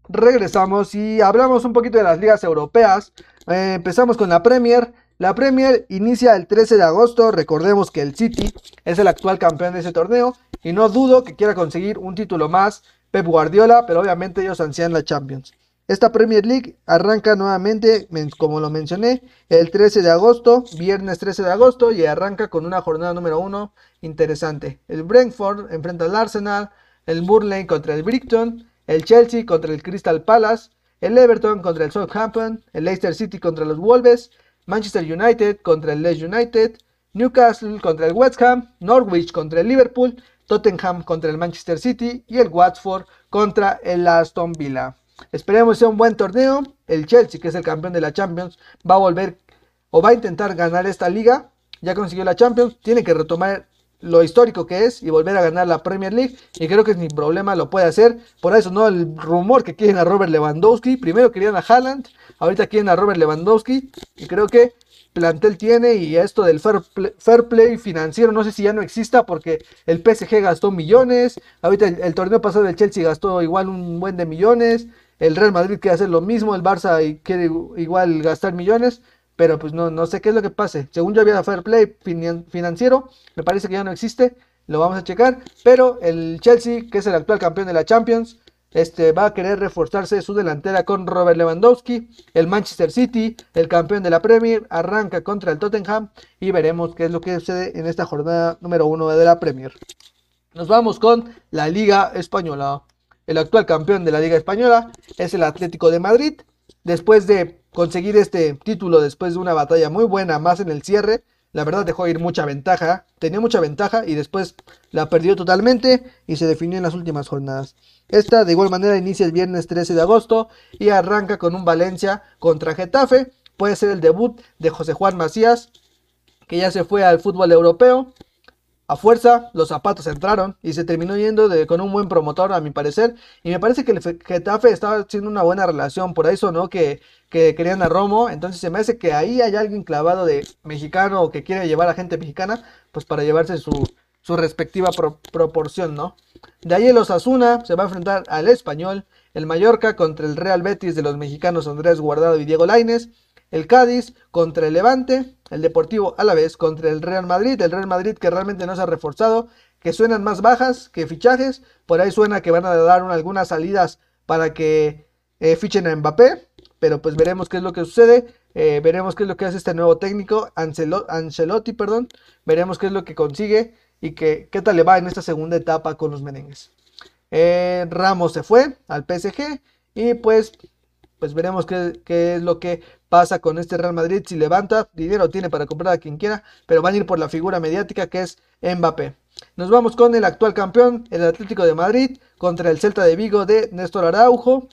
Regresamos y hablamos un poquito de las ligas europeas. Eh, empezamos con la Premier. La Premier inicia el 13 de agosto. Recordemos que el City es el actual campeón de ese torneo. Y no dudo que quiera conseguir un título más Pep Guardiola, pero obviamente ellos ansían la Champions. Esta Premier League arranca nuevamente, como lo mencioné, el 13 de agosto, viernes 13 de agosto, y arranca con una jornada número 1 interesante. El Brentford enfrenta al Arsenal, el Burnley contra el Brighton, el Chelsea contra el Crystal Palace, el Everton contra el Southampton, el Leicester City contra los Wolves, Manchester United contra el Leeds United, Newcastle contra el West Ham, Norwich contra el Liverpool, Tottenham contra el Manchester City y el Watford contra el Aston Villa. Esperemos sea un buen torneo, el Chelsea, que es el campeón de la Champions, va a volver o va a intentar ganar esta liga. Ya consiguió la Champions, tiene que retomar lo histórico que es y volver a ganar la Premier League. Y creo que sin problema lo puede hacer. Por eso no el rumor que quieren a Robert Lewandowski. Primero querían a Haaland, ahorita quieren a Robert Lewandowski. Y creo que plantel tiene y esto del fair play, financiero no sé si ya no exista porque el PSG gastó millones. Ahorita el, torneo pasado del Chelsea gastó igual un buen de millones. El Real Madrid quiere hacer lo mismo. El Barça quiere igual gastar millones pero pues no, no sé qué es lo que pase. Según yo había fair play financiero, me parece que ya no existe, lo vamos a checar, pero el Chelsea, que es el actual campeón de la Champions, este, va a querer reforzarse su delantera con Robert Lewandowski. El Manchester City, el campeón de la Premier, arranca contra el Tottenham y veremos qué es lo que sucede en esta jornada número uno de la Premier. Nos vamos con la Liga Española. El actual campeón de la Liga Española es el Atlético de Madrid. Después de conseguir este título después de una batalla muy buena, más en el cierre. La verdad dejó ir mucha ventaja, tenía mucha ventaja y después la perdió totalmente y se definió en las últimas jornadas. Esta de igual manera inicia el viernes 13 de agosto y arranca con un Valencia contra Getafe. Puede ser el debut de José Juan Macías, que ya se fue al fútbol europeo. A fuerza, los zapatos entraron y se terminó yendo con un buen promotor, a mi parecer. Y me parece que el Getafe estaba haciendo una buena relación. Por eso, ¿no? Que, que querían a Romo. Entonces se me hace que ahí hay alguien clavado de mexicano o que quiere llevar a gente mexicana, pues para llevarse su, su respectiva proporción, ¿no? De ahí el Osasuna se va a enfrentar al Español. El Mallorca contra el Real Betis de los mexicanos Andrés Guardado y Diego Laines el Cádiz contra el Levante, el Deportivo a la vez contra el Real Madrid, el Real Madrid que realmente no se ha reforzado, que suenan más bajas que fichajes, por ahí suena que van a dar algunas salidas para que eh, fichen a Mbappé, pero pues veremos qué es lo que sucede, eh, veremos qué es lo que hace este nuevo técnico, Ancelotti, perdón, veremos qué es lo que consigue y que, qué tal le va en esta segunda etapa con los merengues. Eh, Ramos se fue al PSG y pues pues veremos qué, es lo que pasa con este Real Madrid. Si levanta, dinero tiene para comprar a quien quiera, pero van a ir por la figura mediática que es Mbappé. Nos vamos con el actual campeón, el Atlético de Madrid, contra el Celta de Vigo de Néstor Araujo.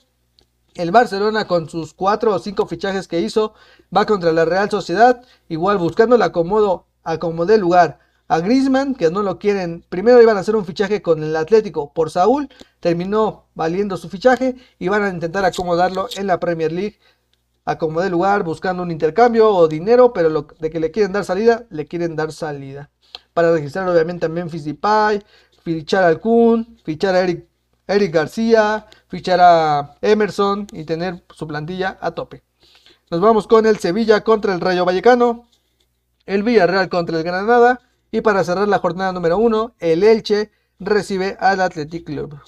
El Barcelona con sus cuatro o cinco fichajes que hizo va contra la Real Sociedad, igual buscando el acomodo, acomodé lugar a Griezmann, que no lo quieren. Primero iban a hacer un fichaje con el Atlético por Saúl, terminó valiendo su fichaje y van a intentar acomodarlo en la Premier League. Acomodé lugar buscando un intercambio o dinero, pero de que le quieren dar salida, le quieren dar salida. Para registrar obviamente también Memphis fichar al Kun, fichar a Eric, Eric García, fichar a Emerson y tener su plantilla a tope. Nos vamos con el Sevilla contra el Rayo Vallecano, el Villarreal contra el Granada y para cerrar la jornada número 1, el Elche recibe al Athletic Club.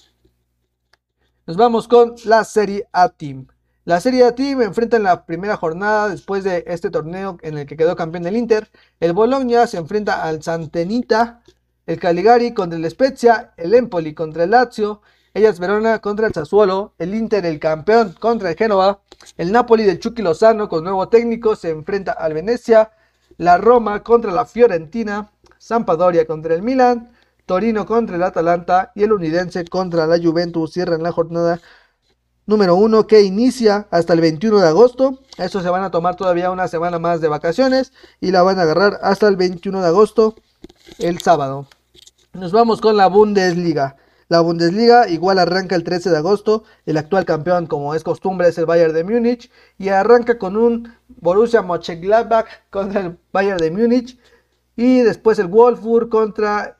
Nos vamos con la Serie A Team. La Serie A Team enfrenta en la primera jornada después de este torneo en el que quedó campeón del Inter. El Bologna se enfrenta al Santenita, el Caligari contra el Spezia, el Empoli contra el Lazio, Ellas Verona contra el Sassuolo, el Inter el campeón contra el Génova, el Napoli del Chucky Lozano con nuevo técnico se enfrenta al Venecia, la Roma contra la Fiorentina, Sampdoria contra el Milan, Torino contra el Atalanta y el Unidense contra la Juventus cierran la jornada número 1 que inicia hasta el 21 de agosto. Eso se van a tomar todavía una semana más de vacaciones y la van a agarrar hasta el 21 de agosto, el sábado. Nos vamos con la Bundesliga. La Bundesliga igual arranca el 13 de agosto. El actual campeón, como es costumbre, es el Bayern de Múnich. Y arranca con un Borussia Mönchengladbach contra el Bayern de Múnich. Y después el Wolfsburg contra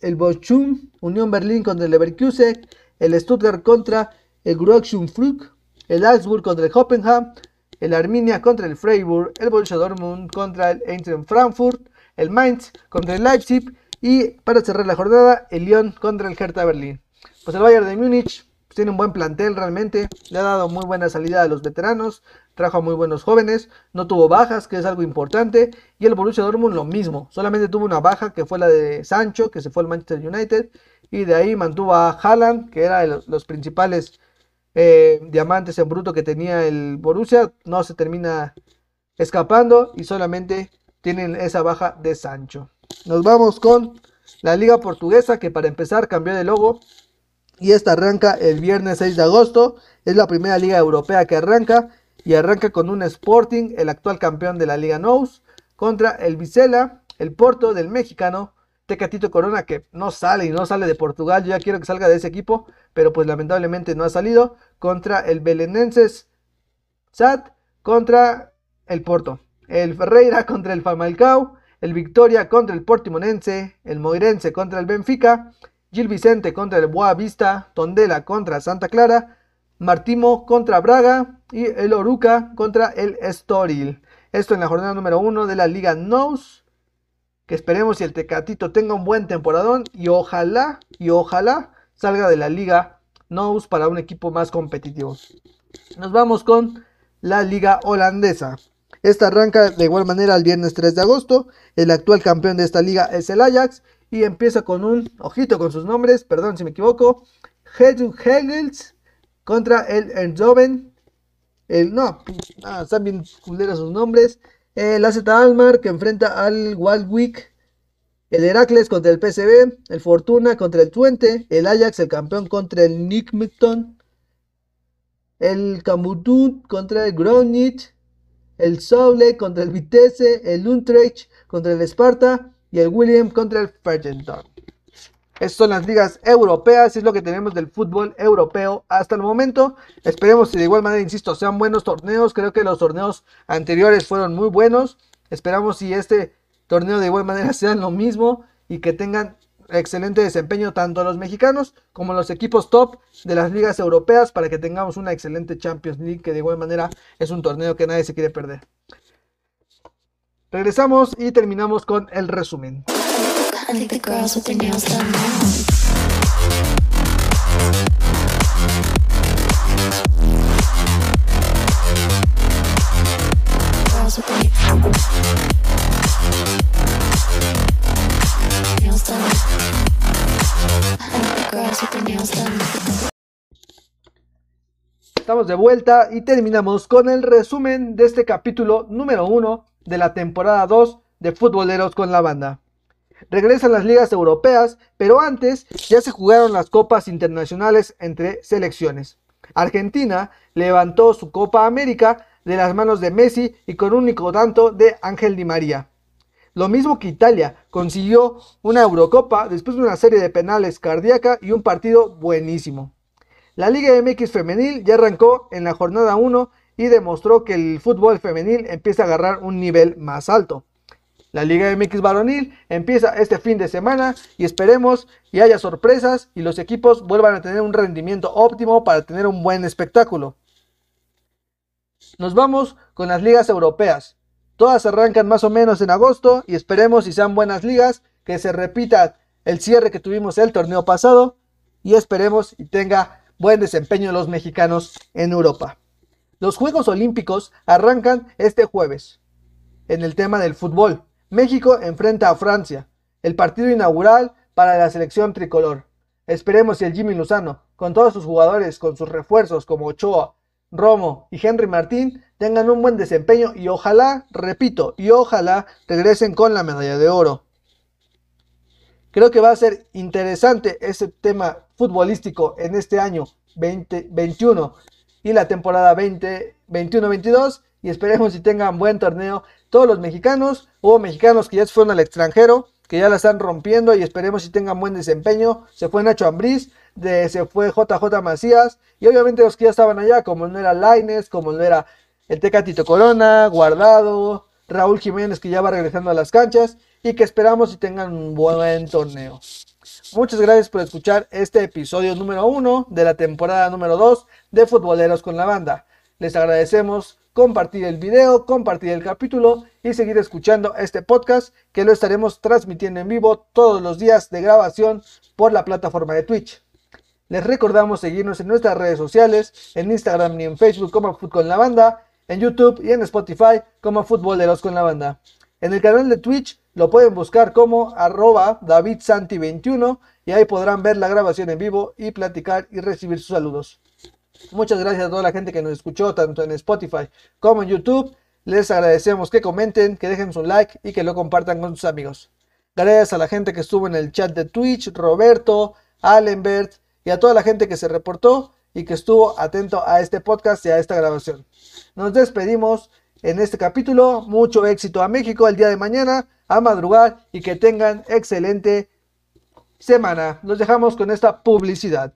el Bochum. Unión Berlín contra el Leverkusen. El Stuttgart contra el Frug. El Augsburg contra el Hoffenheim. El Arminia contra el Freiburg. El Borussia Dortmund contra el Eintracht Frankfurt. El Mainz contra el Leipzig y para cerrar la jornada, el Lyon contra el Hertha Berlín. Pues el Bayern de Múnich tiene un buen plantel realmente, le ha dado muy buena salida a los veteranos, trajo a muy buenos jóvenes, no tuvo bajas, que es algo importante, y el Borussia Dortmund lo mismo, solamente tuvo una baja que fue la de Sancho, que se fue al Manchester United, y de ahí mantuvo a Haaland, que era de los principales eh, diamantes en bruto que tenía el Borussia, no se termina escapando y solamente tienen esa baja de Sancho. Nos vamos con la Liga Portuguesa que para empezar cambió de logo y esta arranca el viernes 6 de agosto. Es la primera liga europea que arranca y arranca con un Sporting, el actual campeón de la Liga Nous, contra el Vicela, el Porto del mexicano Tecatito Corona, que no sale y no sale de Portugal. Yo ya quiero que salga de ese equipo, pero pues lamentablemente no ha salido. Contra el Belenenses SAT, contra el Porto. El Ferreira contra el Famalcao, el Victoria contra el Portimonense, el Moirense contra el Benfica, Gil Vicente contra el Boa Vista, Tondela contra Santa Clara, Martimo contra Braga y el Oruca contra el Estoril. Esto en la jornada número uno de la Liga NOS. Que esperemos si el Tecatito tenga un buen temporadón y ojalá, y ojalá salga de la Liga NOS para un equipo más competitivo. Nos vamos con la Liga Holandesa. Esta arranca de igual manera el viernes 3 de agosto. El actual campeón de esta liga es el Ajax. Y empieza con un, ojito con sus nombres, perdón si me equivoco. Hegels contra el Enzoven. El, no, ah, están bien culeros sus nombres. El AZ Almar que enfrenta al Waldwick. El Heracles contra el PSV. El Fortuna contra el Twente. El Ajax, el campeón contra el Nickmton. El Cambutut contra el Gronich el Soule contra el Vitesse, el Utrecht contra el Sparta y el William contra el Fergenton. Estas son las ligas europeas, es lo que tenemos del fútbol europeo hasta el momento. Esperemos que de igual manera, insisto, sean buenos torneos. Creo que los torneos anteriores fueron muy buenos. Esperamos si este torneo de igual manera sea lo mismo y que tengan excelente desempeño tanto los mexicanos como los equipos top de las ligas europeas para que tengamos una excelente Champions League que de igual manera es un torneo que nadie se quiere perder. Regresamos y terminamos con el resumen. Estamos de vuelta y terminamos con el resumen de este capítulo número 1 de la temporada 2 de Futboleros con la Banda. Regresan las ligas europeas, pero antes ya se jugaron las copas internacionales entre selecciones. Argentina levantó su Copa América de las manos de Messi y con un único tanto de Ángel Di María. Lo mismo que Italia consiguió una Eurocopa después de una serie de penales cardíaca y un partido buenísimo. La Liga MX femenil ya arrancó en la jornada 1 y demostró que el fútbol femenil empieza a agarrar un nivel más alto. La Liga MX varonil empieza este fin de semana y esperemos y haya sorpresas y los equipos vuelvan a tener un rendimiento óptimo para tener un buen espectáculo. Nos vamos con las ligas europeas. Todas arrancan más o menos en agosto y esperemos si sean buenas ligas, que se repita el cierre que tuvimos el torneo pasado y esperemos y tenga buen desempeño de los mexicanos en Europa. Los Juegos Olímpicos arrancan este jueves. En el tema del fútbol, México enfrenta a Francia, el partido inaugural para la selección tricolor. Esperemos si el Jimmy Luzano, con todos sus jugadores, con sus refuerzos como Ochoa, Romo y Henry Martín, tengan un buen desempeño y ojalá, repito, y ojalá regresen con la medalla de oro. Creo que va a ser interesante ese tema futbolístico en este año 2021 y la temporada 2021-22 y esperemos si tengan buen torneo todos los mexicanos o mexicanos que ya se fueron al extranjero que ya la están rompiendo y esperemos si tengan buen desempeño se fue Nacho Ambriz se fue JJ Macías y obviamente los que ya estaban allá como no era Laines como no era el Tecatito Corona Guardado Raúl Jiménez que ya va regresando a las canchas y que esperamos si tengan un buen torneo Muchas gracias por escuchar este episodio número uno de la temporada número 2 de Futboleros con la Banda. Les agradecemos compartir el video, compartir el capítulo y seguir escuchando este podcast que lo estaremos transmitiendo en vivo todos los días de grabación por la plataforma de Twitch. Les recordamos seguirnos en nuestras redes sociales, en Instagram y en Facebook como Fútbol con la Banda, en YouTube y en Spotify como Futboleros con la Banda. En el canal de Twitch lo pueden buscar como arroba davidsanti21 y ahí podrán ver la grabación en vivo y platicar y recibir sus saludos. Muchas gracias a toda la gente que nos escuchó tanto en Spotify como en YouTube. Les agradecemos que comenten, que dejen su like y que lo compartan con sus amigos. Gracias a la gente que estuvo en el chat de Twitch, Roberto, Allenbert y a toda la gente que se reportó. y que estuvo atento a este podcast y a esta grabación. Nos despedimos en este capítulo. Mucho éxito a México el día de mañana, a madrugar y que tengan excelente semana. Los dejamos con esta publicidad.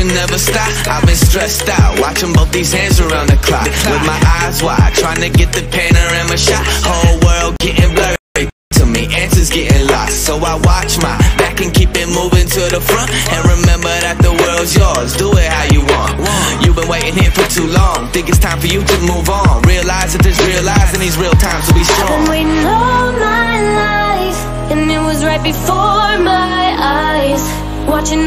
Should never stop. I've been stressed out, watching both these hands around the clock. With my eyes wide, trying to get the panorama shot. Whole world getting blurry to me, answers getting lost. So I watch my back and keep it moving to the front. And remember that the world's yours, do it how you want. You've been waiting here for too long, think it's time for you to move on. Realize that there's realize in these real times to be strong I've been waiting all my life, and it was right before my eyes. Watching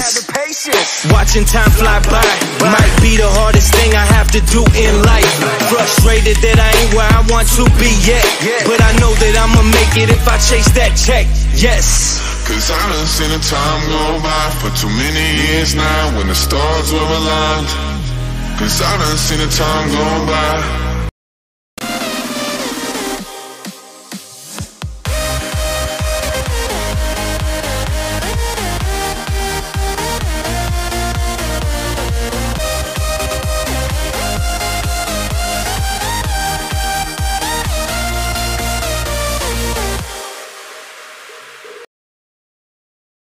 patience. Watching time fly by might be the hardest thing I have to do in life. Frustrated that I ain't where I want to be yet. But I know that I'ma make it if I chase that check. Yes. Cause I done seen the time go by for too many years now when the stars were aligned. Cause I done seen the time go by